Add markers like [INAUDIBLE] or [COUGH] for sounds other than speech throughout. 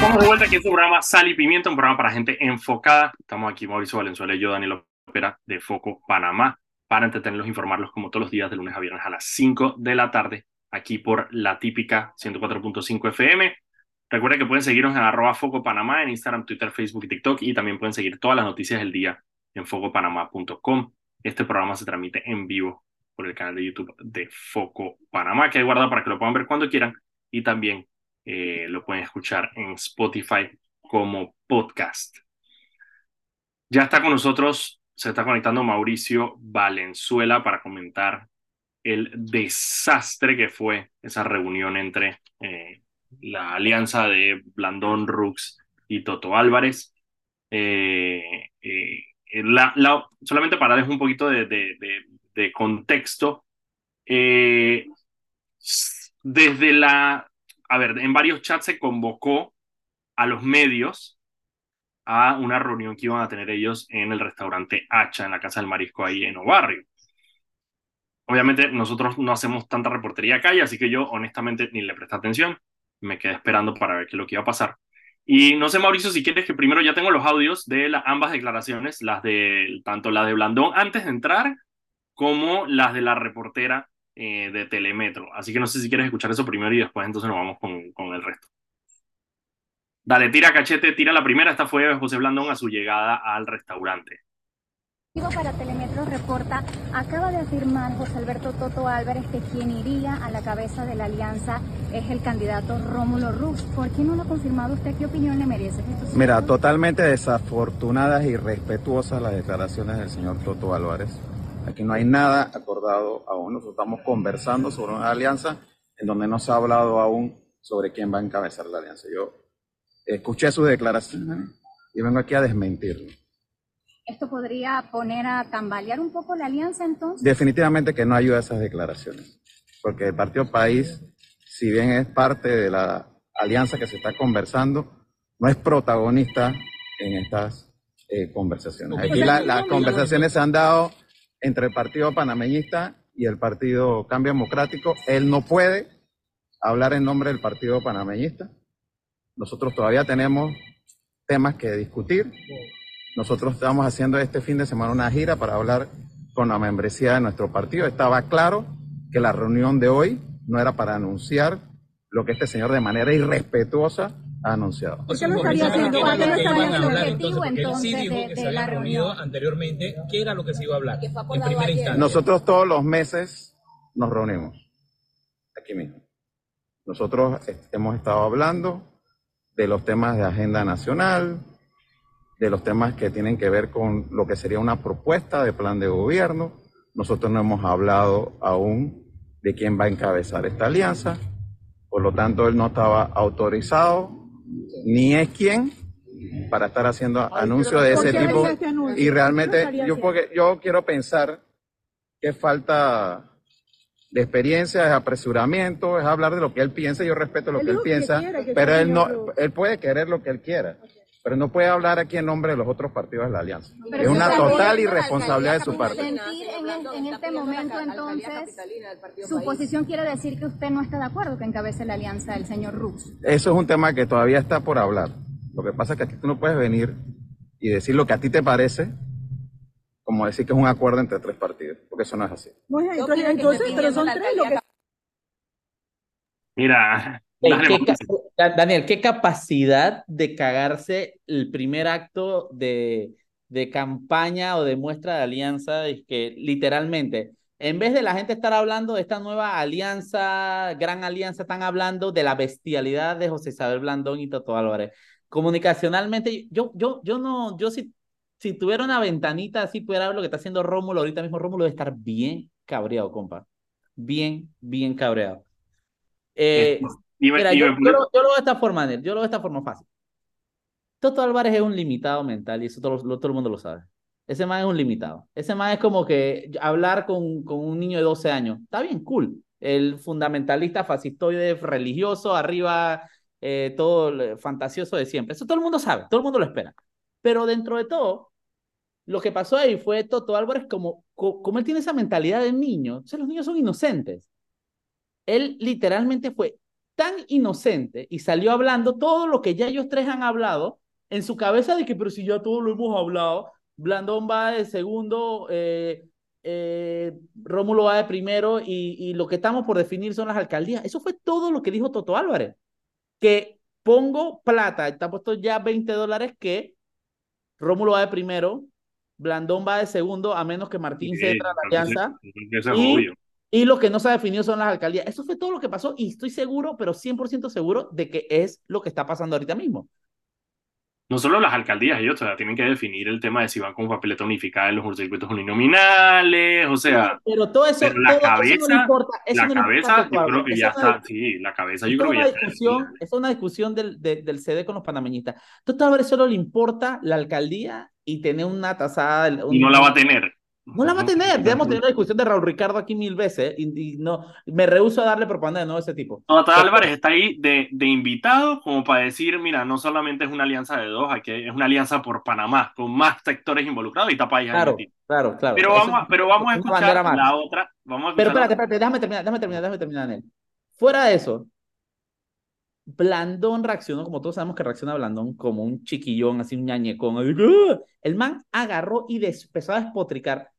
Estamos de vuelta aquí en su programa Sal y Pimienta, un programa para gente enfocada. Estamos aquí Mauricio Valenzuela y yo, Daniel Opera, de Foco Panamá, para entretenerlos e informarlos como todos los días de lunes a viernes a las 5 de la tarde, aquí por la típica 104.5 FM. Recuerden que pueden seguirnos en arroba Foco Panamá en Instagram, Twitter, Facebook y TikTok y también pueden seguir todas las noticias del día en focopanamá.com. Este programa se transmite en vivo por el canal de YouTube de Foco Panamá, que hay guardado para que lo puedan ver cuando quieran y también eh, lo pueden escuchar en Spotify como podcast. Ya está con nosotros, se está conectando Mauricio Valenzuela para comentar el desastre que fue esa reunión entre eh, la alianza de Blandón Rux y Toto Álvarez. Eh, la, solamente para darles un poquito de, de, de contexto, desde la a ver, en varios chats se convocó a los medios a una reunión que iban a tener ellos en el restaurante Hacha, en la Casa del Marisco, ahí en Obarrio. Obviamente nosotros no hacemos tanta reportería acá, así que yo honestamente ni le presté atención, me quedé esperando para ver qué es lo que iba a pasar. Y no sé, Mauricio, si quieres que primero ya tengo los audios de ambas declaraciones, las de tanto la de Blandón antes de entrar como las de la reportera eh, de Telemetro. Así que no sé si quieres escuchar eso primero y después entonces nos vamos con, con el resto. Dale, tira cachete, tira la primera. Esta fue José Blandón a su llegada al restaurante. Para Telemetro Reporta, acaba de afirmar José Alberto Toto Álvarez que quien iría a la cabeza de la alianza es el candidato Rómulo Rux. ¿Por qué no lo ha confirmado usted? ¿Qué opinión le merece? Mira, totalmente desafortunadas y respetuosas las declaraciones del señor Toto Álvarez. Aquí no hay nada acordado aún. Nosotros estamos conversando sobre una alianza en donde no se ha hablado aún sobre quién va a encabezar la alianza. Yo escuché su declaración y vengo aquí a desmentirlo. ¿Esto podría poner a tambalear un poco la alianza entonces? Definitivamente que no ayuda a esas declaraciones, porque el Partido País, si bien es parte de la alianza que se está conversando, no es protagonista en estas eh, conversaciones. Aquí las conversaciones se han dado entre el Partido Panameñista y el Partido Cambio Democrático. Él no puede hablar en nombre del Partido Panameñista. Nosotros todavía tenemos temas que discutir. Nosotros estamos haciendo este fin de semana una gira para hablar con la membresía de nuestro partido. Estaba claro que la reunión de hoy no era para anunciar lo que este señor de manera irrespetuosa anunciado. ¿Por qué no estaría haciendo? ¿Por qué no estaría el objetivo entonces sí dijo que se había reunido anteriormente. ¿Qué era lo que se iba a hablar en primera instancia? Nosotros todos los meses nos reunimos aquí mismo. Nosotros hemos estado hablando de los temas de agenda nacional, de los temas que tienen que ver con lo que sería una propuesta de plan de gobierno. Nosotros no hemos hablado aún de quién va a encabezar esta alianza. Por lo tanto, él no estaba autorizado ni es quien para estar haciendo anuncios de ese tipo. Este y realmente yo, porque yo quiero pensar que falta de experiencia, es apresuramiento, es hablar de lo que él piensa, yo respeto lo que él piensa, pero él no, él puede querer lo que él quiera, pero no puede hablar aquí en nombre de los otros partidos de la alianza. es una total irresponsabilidad de su parte. En, en, este momento, entonces, su posición quiere decir que usted no está de acuerdo que encabece la alianza del señor Rux. Eso es un tema que todavía está por hablar. Lo que pasa es que aquí tú no puedes venir y decir lo que a ti te parece como decir que es un acuerdo entre tres partidos, porque eso no es así. entonces, pero son tres lo que... Mira, Daniel, ¿qué capacidad de cagarse el primer acto de, de campaña o de muestra de alianza? Es que literalmente, en vez de la gente estar hablando de esta nueva alianza, gran alianza, están hablando de la bestialidad de José Isabel Blandón y Toto Álvarez. Comunicacionalmente, yo, yo, yo no, yo sí si tuviera una ventanita así, pudiera ver lo que está haciendo Rómulo ahorita mismo. Rómulo debe estar bien cabreado, compa. Bien, bien cabreado. Eh, mira, yo, lo, veo de esta forma, yo lo veo de esta forma fácil. Toto Álvarez es un limitado mental y eso todo, todo el mundo lo sabe. Ese man es un limitado. Ese man es como que hablar con, con un niño de 12 años. Está bien, cool. El fundamentalista fascistoide religioso, arriba, eh, todo fantasioso de siempre. Eso todo el mundo sabe, todo el mundo lo espera. Pero dentro de todo, lo que pasó ahí fue Toto Álvarez, como, como él tiene esa mentalidad de niño, los niños son inocentes. Él literalmente fue tan inocente y salió hablando todo lo que ya ellos tres han hablado en su cabeza de que, pero si ya todo lo hemos hablado, Blandón va de segundo, eh, eh, Rómulo va de primero y, y, lo que estamos por definir son las alcaldías. Eso fue todo lo que dijo Toto Álvarez. Que pongo plata, está puesto ya 20 dólares que Rómulo va de primero, Blandón va de segundo, a menos que Martín se entra a la alianza. Y, y, lo que no se ha definido son las alcaldías. Eso fue todo lo que pasó y estoy seguro, pero 100% seguro de que es lo que está pasando ahorita mismo no solo las alcaldías, ellos todavía tienen que definir el tema de si van con papeleta unificada en los circuitos uninominales, o sea... Pero todo eso, la cabeza, no importa, la cabeza, yo creo que ya está, sí, la cabeza yo creo que ya está. Es una discusión del, del CD con los panameñistas. Entonces, a ver, solo le importa la alcaldía y tener una tasada... y no la va a tener. No la va a tener. Debemos tener la discusión de Raúl Ricardo aquí mil veces y, no, me rehuso a darle propaganda de nuevo a ese tipo. Tota Álvarez está ahí de, de, invitado como para decir, mira, no solamente es una alianza de dos, aquí es una alianza por Panamá, con más sectores involucrados y está país Claro, claro, claro. Pero vamos, pero vamos a escuchar la otra. Vamos a pero espérate, espérate, déjame terminar, déjame terminar, déjame terminar, Daniel. Fuera de eso, Blandón reaccionó, como todos sabemos que reacciona Blandón, como un chiquillón, así un ñañecón. El man agarró y empezó a despotricar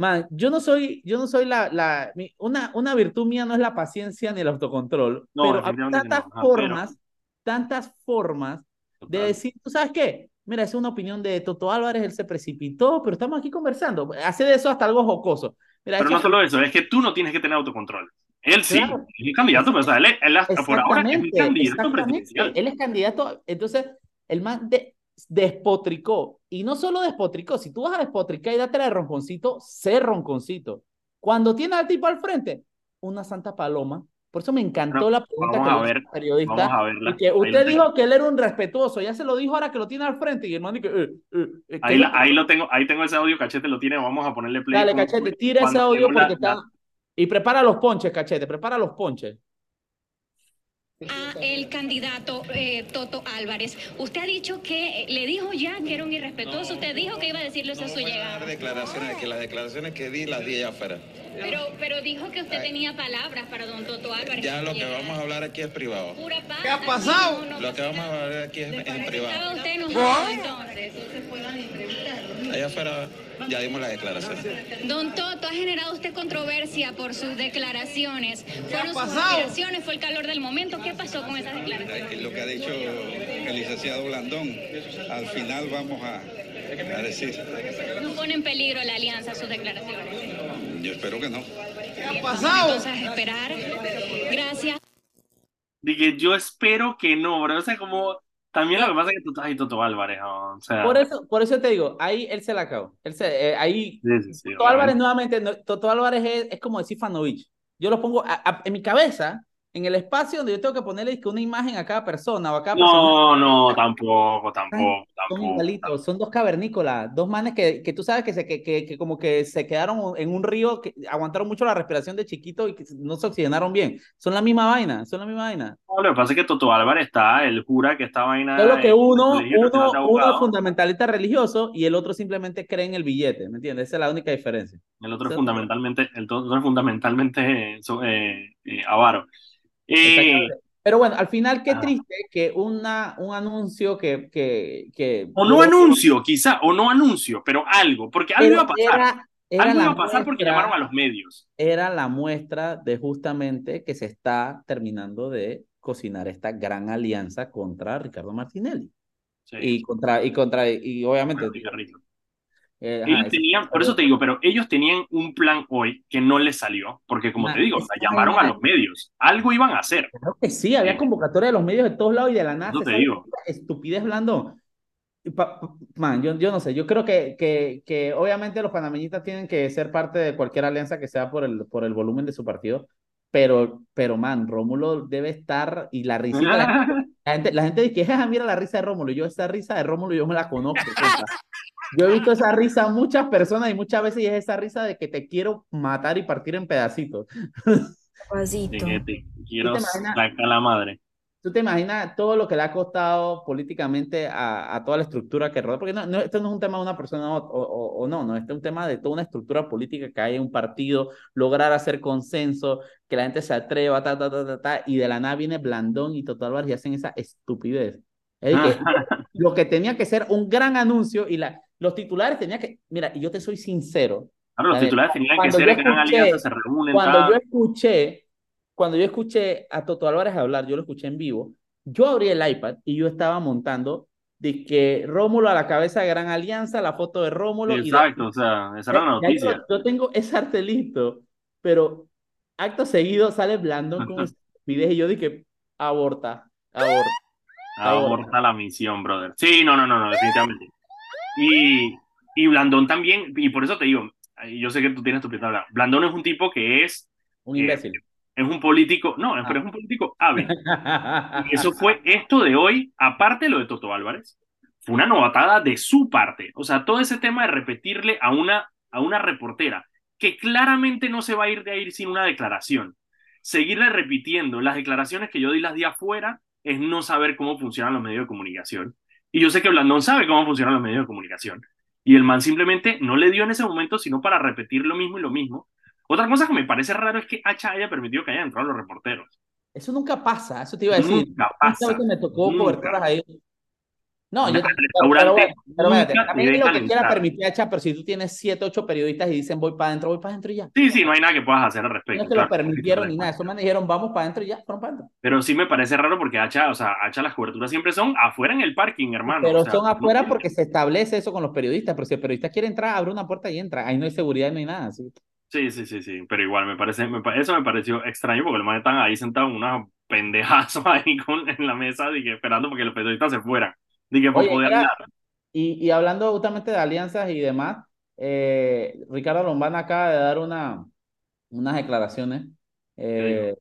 Man, yo no soy, yo no soy la, la una, una virtud mía no es la paciencia ni el autocontrol, pero hay tantas formas, tantas formas de decir, ¿tú sabes qué? Mira, es una opinión de Toto Álvarez, él se precipitó, pero estamos aquí conversando. Hace de eso hasta algo jocoso. pero no solo eso, es que tú no tienes que tener autocontrol. Él sí, es un candidato, pero o sea, él, él hasta por ahora es un candidato presidencial. Él es candidato, entonces, el man de, despotricó. Y no solo despotricó, si tú vas a despotricar y date de ronconcito, sé ronconcito. Cuando tiene al tipo al frente, una santa paloma. Por eso me encantó la pregunta que a ver, periodista. Vamos a verla. Que usted dijo que él era un respetuoso, ya se lo dijo ahora que lo tiene al frente y el man eh, eh, eh, ahí, ahí, lo tengo, ahí tengo ese audio, cachete lo tiene, vamos a ponerle play. Dale, cachete, tira ese audio porque está... Y prepara los ponches, cachete, prepara los ponches a el candidato eh, Toto Álvarez. Usted ha dicho que le dijo ya que era un irrespetuoso. Usted dijo que iba a decirlo eso a su llegada. declaraciones, que las declaraciones que di las di allá afuera. Pero, pero dijo que usted tenía palabras para don Toto Álvarez. Ya lo que vamos a hablar aquí es privado. ¿Qué ha pasado? lo que vamos a hablar aquí es en privado. ¿Estaba usted enojado entonces? Allá afuera ya dimos la declaración. Don Toto, ha generado usted controversia por sus declaraciones. ¿Fueron sus declaraciones? ¿Fue el calor del momento? ¿Qué pasó con esas declaraciones? Lo que ha dicho el licenciado Blandón, al final vamos a, a decir. ¿No pone en peligro la alianza sus declaraciones? Yo espero que no. ¿Qué ha pasado? Entonces, esperar. Gracias. Dije, yo espero que no, bro. O sea, como también lo que pasa es que tú estás ahí Toto Álvarez, o sea... Por eso, por eso te digo, ahí él se la acabó. Él se, eh, ahí, Toto Álvarez nuevamente, Toto Álvarez es, es como decir Fanovich. Yo lo pongo en mi cabeza, en el espacio donde yo tengo que ponerle una imagen a cada persona o a cada no, No, tampoco, tampoco, tampoco. Son, dos cavernícolas, dos manes que, que tú sabes que, se, que, que, como que se quedaron en un río, que aguantaron mucho la respiración de chiquito y que no se oxigenaron bien. Son la misma vaina, son la misma vaina. No, lo que pasa es que Toto Álvarez está, él jura que esta vaina... Solo que uno, uno, uno es fundamentalista religioso y el otro simplemente cree en el billete, ¿me entiendes? Esa es la única diferencia. El otro es fundamentalmente, el otro es fundamentalmente eh, eh, avaro. Pero bueno, al final qué ah. triste que una, un anuncio que... que, que o no anuncio, quizá, o no anuncio, pero algo, porque algo iba a pasar. algo iba a pasar porque llamaron a los medios. Era la muestra de justamente que se está terminando de cocinar esta gran alianza contra Ricardo Martinelli. Y contra, y contra, y obviamente... Eh, tenían, por eso te digo, pero ellos tenían un plan hoy que no les salió, porque como te digo, llamaron a los medios, algo iban a hacer. Claro que sí, había convocatoria de los medios de todos lados y de la NASA. te digo. Estupidez blando. Man, yo, yo no sé, yo creo que, que, que obviamente los panameñistas tienen que ser parte de cualquier alianza que sea por el, por el volumen de su partido, pero, pero man, Rómulo debe estar y la risa, la, [LAUGHS] gente, la gente dice, mira la risa de Rómulo, yo esa risa de Rómulo yo me la conozco. [LAUGHS] Yo he visto esa risa muchas personas y muchas veces es esa risa de que te quiero matar y partir en pedacitos. De que te quiero sacar la madre. tú te imaginas todo lo que le ha costado políticamente a, a toda la estructura que rodea, porque no, no, esto no es un tema de una persona o, o, no, no, este es un tema de toda una estructura política que hay en un partido, lograr hacer consenso, que la gente se atreva, ta, ta, ta, ta, ta, y de la nada viene Blandón y Total Bar y hacen esa estupidez. Que, [LAUGHS] lo que tenía que ser un gran anuncio y la, los titulares tenían que, mira, y yo te soy sincero. Claro, los titulares tenían que ser que alianza, se reúnen. Cuando yo escuché cuando yo escuché a Toto Álvarez hablar, yo lo escuché en vivo, yo abrí el iPad y yo estaba montando de que Rómulo a la cabeza de Gran Alianza, la foto de Rómulo. Exacto, o sea, esa era la noticia. Yo, tengo ese arte listo, pero acto seguido sale Blandón con video y yo dije, aborta, aborta. Aborta la misión, brother. Sí, no, no, no, no, definitivamente. Y, y Blandón también, y por eso te digo, yo sé que tú tienes tu pinta Blandón es un tipo que es... Un imbécil es un político, no, pero es un político hábil. [LAUGHS] y eso fue esto de hoy, aparte de lo de Toto Álvarez, fue una novatada de su parte. O sea, todo ese tema de repetirle a una, a una reportera que claramente no se va a ir de ahí sin una declaración. Seguirle repitiendo las declaraciones que yo di las di afuera es no saber cómo funcionan los medios de comunicación. Y yo sé que Blandón sabe cómo funcionan los medios de comunicación. Y el man simplemente no le dio en ese momento, sino para repetir lo mismo y lo mismo, otra cosa que me parece raro es que Hacha haya permitido que hayan entrado los reporteros. Eso nunca pasa, eso te iba a decir. Nunca pasa. me tocó coberturas ahí. No, yo pero, pero, a mí lo que quiera permitir pero si tú tienes siete, ocho periodistas y dicen voy para adentro, voy para adentro y ya. Sí, sí, no hay nada que puedas hacer al respecto. No te lo permitieron ni nada, eso me dijeron vamos para adentro y ya, fueron para adentro. Pero sí me parece raro porque Hacha, o sea, Hacha las coberturas siempre son afuera en el parking, hermano. Pero son afuera porque se establece eso con los periodistas, pero si el periodista quiere entrar, abre una puerta y entra, ahí no hay seguridad, no hay nada. ¿sí? Sí, sí, sí, sí, pero igual me parece, eso me pareció extraño porque el man están ahí sentado en una pendejazo [LAUGHS] ahí con, en la mesa, dije, esperando porque los periodistas se fueran. Y, y hablando justamente de alianzas y demás, eh, Ricardo Lombana acaba de dar una, unas declaraciones. Eh,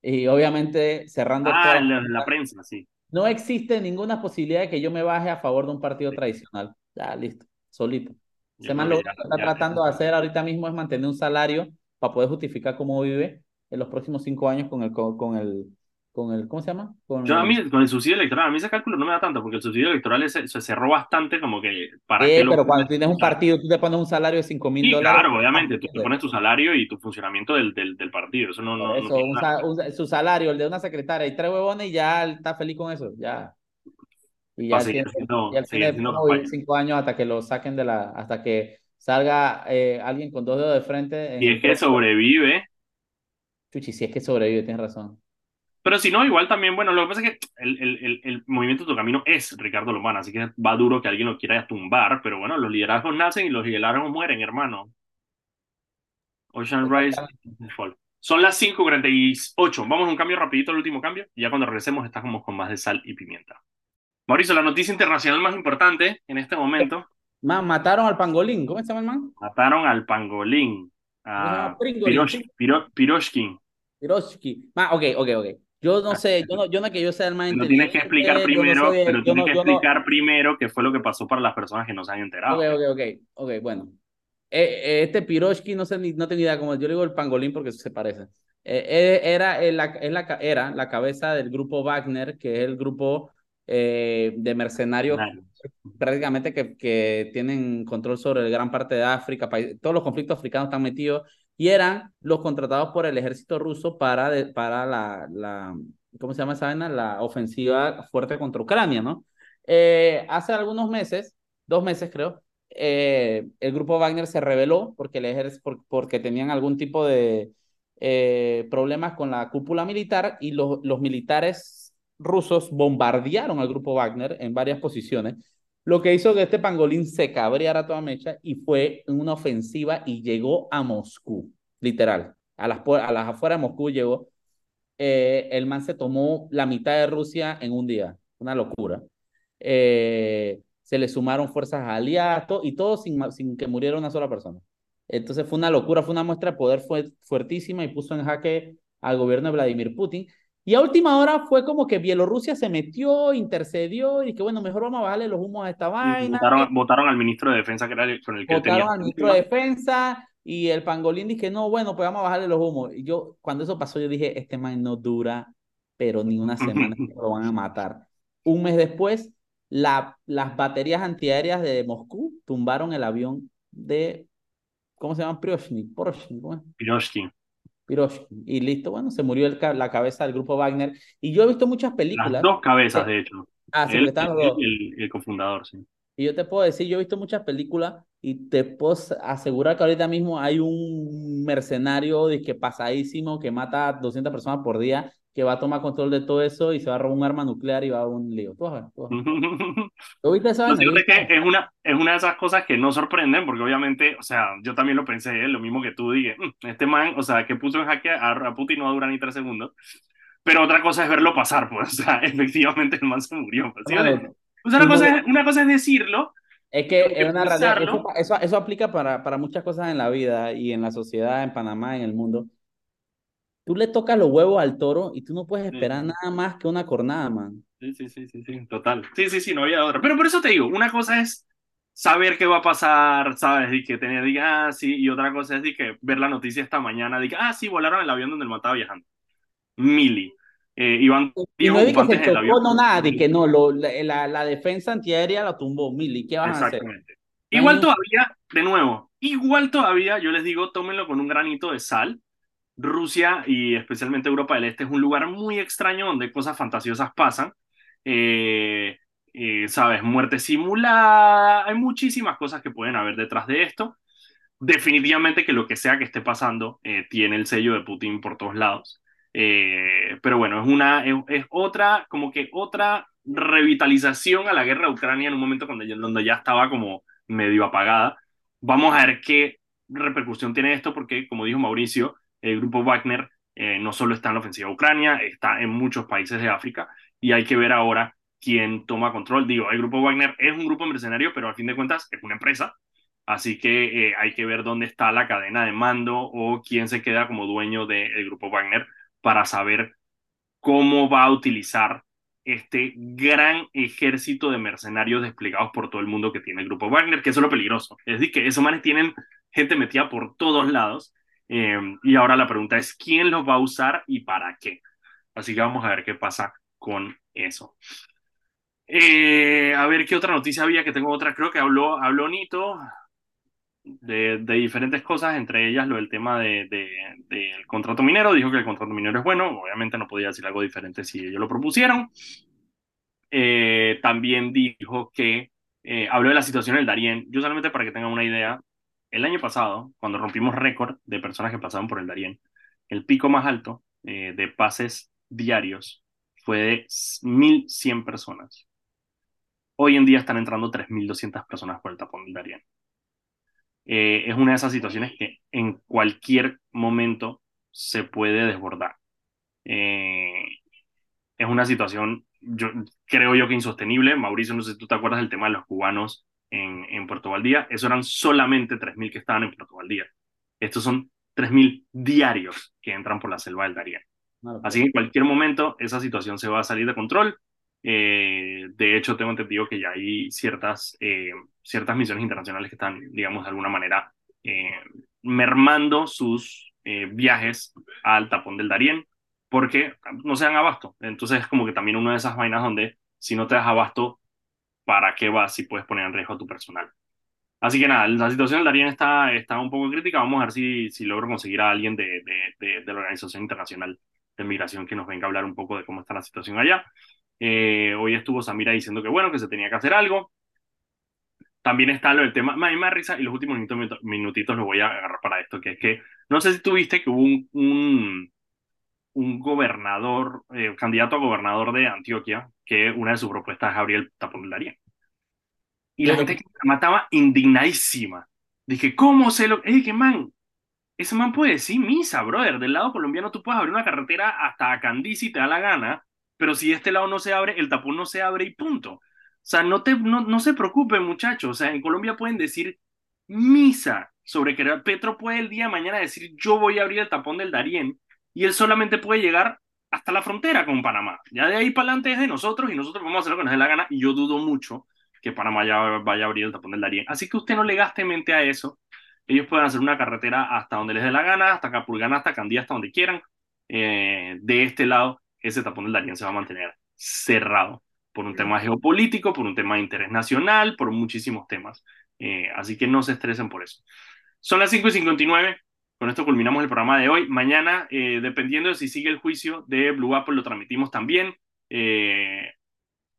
y obviamente cerrando. Ah, la, la prensa, sí. No existe ninguna posibilidad de que yo me baje a favor de un partido tradicional. Ya, listo, solito. Se man lo que está tratando de hacer ahorita mismo es mantener un salario para poder justificar cómo vive en los próximos cinco años con el, con, el, con el, ¿cómo se llama? Con Yo a mí, con el subsidio electoral, a mí ese cálculo no me da tanto, porque el subsidio electoral se, se cerró bastante como que para eh, pero cuando tienes un partido, tú te pones un salario de cinco mil dólares. claro, obviamente, tú te pones tu salario y tu funcionamiento del, del, del partido, eso no... no, eso, su salario, el de una secretaria y tres huevones y ya está feliz con eso, ya. Y ya tiene, cinco años hasta que lo saquen de la, hasta que salga eh, alguien con dos dedos de frente. Y es que sobrevive. Chuchi, si es que sobrevive, tienes razón. Pero si no, igual también, bueno, lo que pasa es que el, el, el, movimiento de tu camino es Ricardo Lombana, así que va duro que alguien lo quiera tumbar, pero bueno, los liderazgos nacen y los liderazgos mueren, hermano. Ocean Rise Son las 5.48. Vamos a un cambio rapidito, el último cambio, y ya cuando regresemos estamos con más de sal y pimienta. Mauricio, la noticia internacional más importante en este momento. Man, mataron al pangolín. ¿Cómo se llama el man? Mataron al pangolín. A Piroshkin. Piroshkin. ok, ok, ok. Yo no sé, yo no, yo no que yo sea el más Lo tienes que explicar primero, pero tienes que explicar primero qué fue lo que pasó para las personas que no se han enterado. Ok, ok, ok, ok, bueno. Eh, eh, este Piroshkin, no sé, ni, no tengo idea cómo, yo le digo el pangolín porque se parece. Eh, era, la, es la, era la cabeza del grupo Wagner, que es el grupo eh, de mercenarios prácticamente que, que, tienen control sobre gran parte de África, todos los conflictos africanos están metidos y eran los contratados por el ejército ruso para, para la, la, ¿cómo se llama esa vaina? La ofensiva fuerte contra Ucrania, ¿no? Eh, hace algunos meses, dos meses creo, eh, el grupo Wagner se rebeló porque, el ejército, porque tenían algún tipo de problemas con la cúpula militar y los, los militares rusos bombardearon al grupo Wagner en varias posiciones, lo que hizo que este pangolín se cabreara toda mecha y fue una ofensiva y llegó a Moscú, literal. A las, a las afueras de Moscú llegó. Eh, el man se tomó la mitad de Rusia en un día, una locura. Eh, se le sumaron fuerzas aliadas y todo sin, sin que muriera una sola persona. Entonces fue una locura, fue una muestra de poder fue fuertísima y puso en jaque al gobierno de Vladimir Putin. Y a última hora fue como que Bielorrusia se metió, intercedió y que bueno, mejor vamos a bajarle los humos a esta vaina. Votaron, al ministro de Defensa que era con el que Votaron al ministro de Defensa y el pangolín dije, no, bueno, pues vamos a bajarle los humos. Y yo, cuando eso pasó, yo dije, este man no dura pero ni una semana [LAUGHS] lo van a matar. Un mes después, la, las baterías antiaéreas de Moscú tumbaron el avión de, ¿cómo se llama? Piroshkin. Piroshkin. Piroshkin. Y listo, bueno, se murió el, la cabeza del grupo Wagner. Y yo he visto muchas películas. Las dos cabezas, de hecho. Ah, sí, el, el, el, cofundador, sí. Y yo te puedo decir, yo he visto muchas películas y te puedo asegurar que ahorita mismo hay un mercenario que pasadísimo que mata a 200 personas por día que va a tomar control de todo eso y se va a robar un arma nuclear y va a un lío. ¿Tú vas ¿Tú [LAUGHS] viste eso? es, una, es una de esas cosas que no sorprenden, porque obviamente, o sea, yo también lo pensé, ¿eh? lo mismo que tú, dije, mm, este man, o sea, que puso en jaque a, Putin no va a durar ni tres segundos. Pero otra cosa es verlo pasar, pues, [LAUGHS] o sea, efectivamente el man se murió. Pues, una, cosa es, una cosa es decirlo, es que es una realidad, eso, eso, aplica para, para muchas cosas en la vida y en la sociedad, en Panamá, en el mundo tú le tocas los huevos al toro y tú no puedes esperar nada más que una cornada, man. Sí, sí, sí, sí, sí, total. Sí, sí, sí, no había otra. Pero por eso te digo, una cosa es saber qué va a pasar, ¿sabes? Y que tener, diga, ah, sí, y otra cosa es de que ver la noticia esta mañana, diga, ah, sí, volaron el avión donde el man estaba viajando. Mili. Eh, iban y no que se tocó, no nada, de que no, lo, la, la, defensa antiaérea la tumbó Mili, ¿qué vas a hacer? Igual todavía, de nuevo, igual todavía, yo les digo, tómenlo con un granito de sal, Rusia y especialmente Europa del Este es un lugar muy extraño donde cosas fantasiosas pasan. Eh, eh, ¿Sabes? Muerte simulada. Hay muchísimas cosas que pueden haber detrás de esto. Definitivamente que lo que sea que esté pasando eh, tiene el sello de Putin por todos lados. pero bueno, es, una, es, otra, como que otra revitalización a la guerra de Ucrania en un momento cuando, donde ya estaba como medio apagada. Vamos a ver qué repercusión tiene esto, porque como dijo Mauricio, el grupo Wagner eh, no solo está en la ofensiva a Ucrania, está en muchos países de África y hay que ver ahora quién toma control. Digo, el grupo Wagner es un grupo mercenario, pero al fin de cuentas es una empresa, así que eh, hay que ver dónde está la cadena de mando o quién se queda como dueño del grupo Wagner para saber cómo va a utilizar este gran ejército de mercenarios desplegados por todo el mundo que tiene el grupo Wagner, que es lo peligroso. Es decir, que esos manes tienen gente metida por todos lados Em, y ahora la pregunta es, ¿quién los va a usar y para qué? Así que vamos a ver qué pasa con eso. Eh, a ver qué otra noticia había, que tengo otra, creo que habló, habló Nito de, de diferentes cosas, entre ellas lo del tema de, del contrato minero, dijo que el contrato minero es bueno, obviamente no podía decir algo diferente si ellos lo propusieron. Eh, también dijo que eh, habló de la situación del Darién, yo solamente para que tengan una idea, el año pasado, cuando rompimos récord de personas que pasaban por el Darién, el pico más alto eh, de pases diarios fue de 1.100 personas. Hoy en día están entrando 3.200 personas por el tapón del Darién. Eh, es una de esas situaciones que en cualquier momento se puede desbordar. Eh, es una situación, creo yo que insostenible. Mauricio, no sé si tú te acuerdas del tema de los cubanos en, en Puerto Valdía, eso eran solamente 3.000 que estaban en Puerto Valdía. Estos son 3.000 diarios que entran por la selva del Darién. Así que en cualquier momento esa situación se va a salir de control. Eh, de hecho, tengo entendido que ya hay ciertas, eh, ciertas misiones internacionales que están, digamos, de alguna manera eh, mermando sus viajes al tapón del Darién porque no se dan abasto. Entonces es como que también una de esas vainas donde si no te das abasto ¿para qué vas si puedes poner en riesgo a tu personal? Así que nada, la situación del Darien está, está un poco crítica. Vamos a ver si, si logro conseguir a alguien de, de, de, la Organización Internacional de Migración que nos venga a hablar un poco de cómo está la situación allá. Eh, hoy estuvo Samira diciendo que bueno, que se tenía que hacer algo. También está lo del tema, más, más risa, y los últimos minutos, minutitos los voy a agarrar para esto, que es que, no sé si tuviste que hubo un, un, un gobernador, eh, candidato a gobernador de Antioquia, que una de sus propuestas es abrir el tapón del Darién. Y la gente me mataba indignadísima. Dije, ¿cómo se lo...? Es que, man, ese man puede decir misa, brother. Del lado colombiano tú puedes abrir una carretera hasta Candí si te da la gana, pero si este lado no se abre, el tapón no se abre y punto. O sea, no, te, no, no se preocupen, muchachos. O sea, en Colombia pueden decir misa sobre que Petro puede el día de mañana decir yo voy a abrir el tapón del Darién y él solamente puede llegar hasta la frontera con Panamá. Ya de ahí para adelante es de nosotros y nosotros vamos a hacer lo que nos dé la gana y yo dudo mucho que Panamá ya vaya a abrir el tapón del Darién. Así que usted no le gaste mente a eso. Ellos pueden hacer una carretera hasta donde les dé la gana, hasta Capulgana, hasta Candía, hasta donde quieran, eh, de este lado, ese tapón del Darién se va a mantener cerrado por un tema geopolítico, por un tema de interés nacional, por muchísimos temas. Eh, así que no se estresen por eso. Son las 5 y 59. Con esto culminamos el programa de hoy. Mañana, eh, dependiendo de si sigue el juicio de Blue Apple, lo transmitimos también. Eh,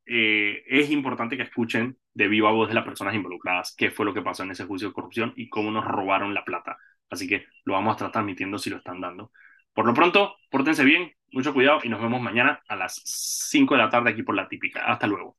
es importante que escuchen de viva voz de las personas involucradas qué fue lo que pasó en ese juicio de corrupción y cómo nos robaron la plata. Así que lo vamos a estar transmitiendo si lo están dando. Por lo pronto, pórtense bien, mucho cuidado y nos vemos mañana a las 5 de la tarde aquí por la típica. Hasta luego.